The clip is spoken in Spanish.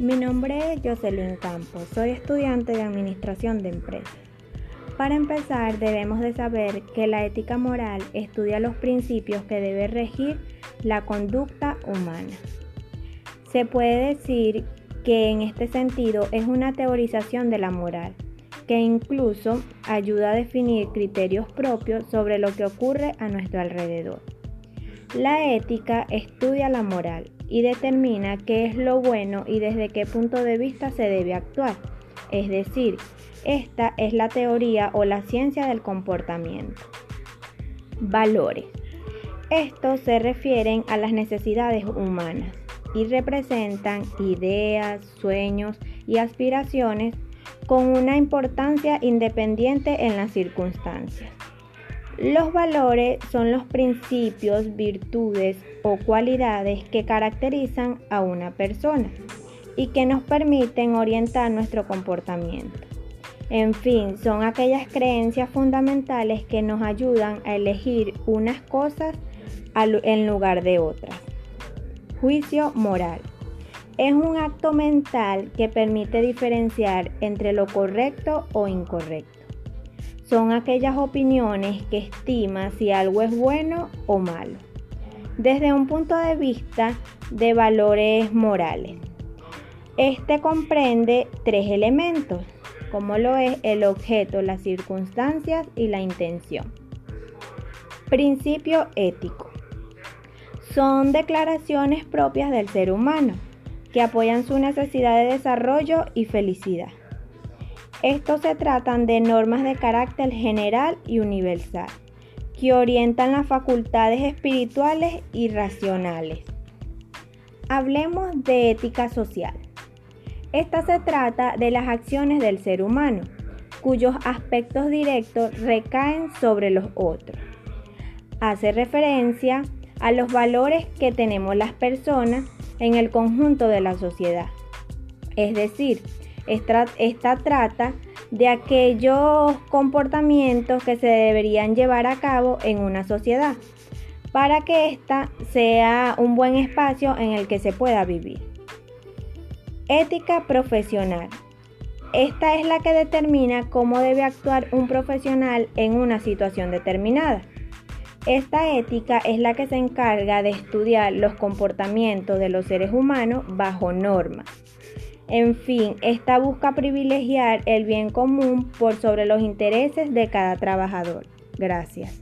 Mi nombre es Jocelyn Campos, soy estudiante de Administración de Empresas. Para empezar, debemos de saber que la ética moral estudia los principios que debe regir la conducta humana. Se puede decir que en este sentido es una teorización de la moral, que incluso ayuda a definir criterios propios sobre lo que ocurre a nuestro alrededor. La ética estudia la moral y determina qué es lo bueno y desde qué punto de vista se debe actuar. Es decir, esta es la teoría o la ciencia del comportamiento. Valores. Estos se refieren a las necesidades humanas y representan ideas, sueños y aspiraciones con una importancia independiente en las circunstancias. Los valores son los principios, virtudes o cualidades que caracterizan a una persona y que nos permiten orientar nuestro comportamiento. En fin, son aquellas creencias fundamentales que nos ayudan a elegir unas cosas en lugar de otras. Juicio moral. Es un acto mental que permite diferenciar entre lo correcto o incorrecto son aquellas opiniones que estima si algo es bueno o malo, desde un punto de vista de valores morales. Este comprende tres elementos, como lo es el objeto, las circunstancias y la intención. Principio ético. Son declaraciones propias del ser humano que apoyan su necesidad de desarrollo y felicidad. Estos se tratan de normas de carácter general y universal, que orientan las facultades espirituales y racionales. Hablemos de ética social. Esta se trata de las acciones del ser humano, cuyos aspectos directos recaen sobre los otros. Hace referencia a los valores que tenemos las personas en el conjunto de la sociedad. Es decir, esta, trata de aquellos comportamientos que se deberían llevar a cabo en una sociedad para que ésta sea un buen espacio en el que se pueda vivir. Ética profesional. Esta es la que determina cómo debe actuar un profesional en una situación determinada. Esta ética es la que se encarga de estudiar los comportamientos de los seres humanos bajo normas en fin, esta busca privilegiar el bien común por sobre los intereses de cada trabajador. Gracias.